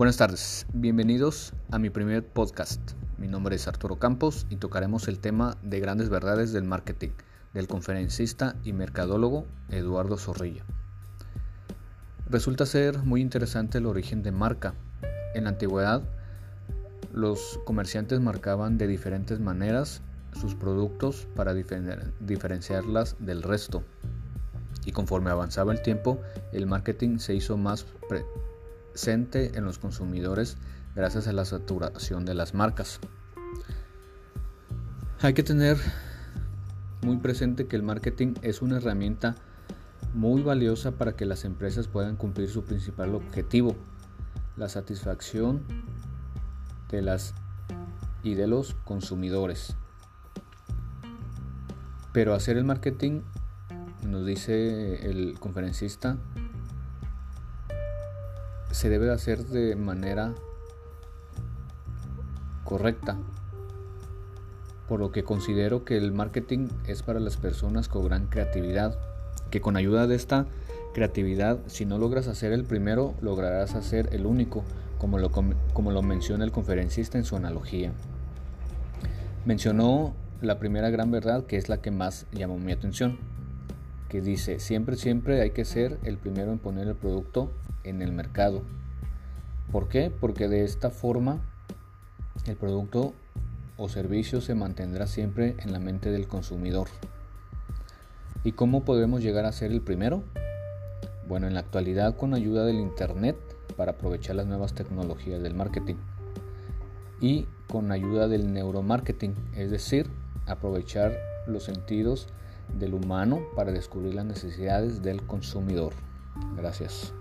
Buenas tardes, bienvenidos a mi primer podcast. Mi nombre es Arturo Campos y tocaremos el tema de grandes verdades del marketing del conferencista y mercadólogo Eduardo Zorrilla. Resulta ser muy interesante el origen de marca. En la antigüedad, los comerciantes marcaban de diferentes maneras sus productos para diferenciarlas del resto. Y conforme avanzaba el tiempo, el marketing se hizo más en los consumidores gracias a la saturación de las marcas. Hay que tener muy presente que el marketing es una herramienta muy valiosa para que las empresas puedan cumplir su principal objetivo, la satisfacción de las y de los consumidores. Pero hacer el marketing, nos dice el conferencista, se debe hacer de manera correcta. Por lo que considero que el marketing es para las personas con gran creatividad, que con ayuda de esta creatividad, si no logras hacer el primero, lograrás hacer el único, como lo, como lo menciona el conferencista en su analogía. Mencionó la primera gran verdad que es la que más llamó mi atención, que dice, siempre, siempre hay que ser el primero en poner el producto en el mercado. ¿Por qué? Porque de esta forma el producto o servicio se mantendrá siempre en la mente del consumidor. ¿Y cómo podemos llegar a ser el primero? Bueno, en la actualidad con ayuda del Internet para aprovechar las nuevas tecnologías del marketing y con ayuda del neuromarketing, es decir, aprovechar los sentidos del humano para descubrir las necesidades del consumidor. Gracias.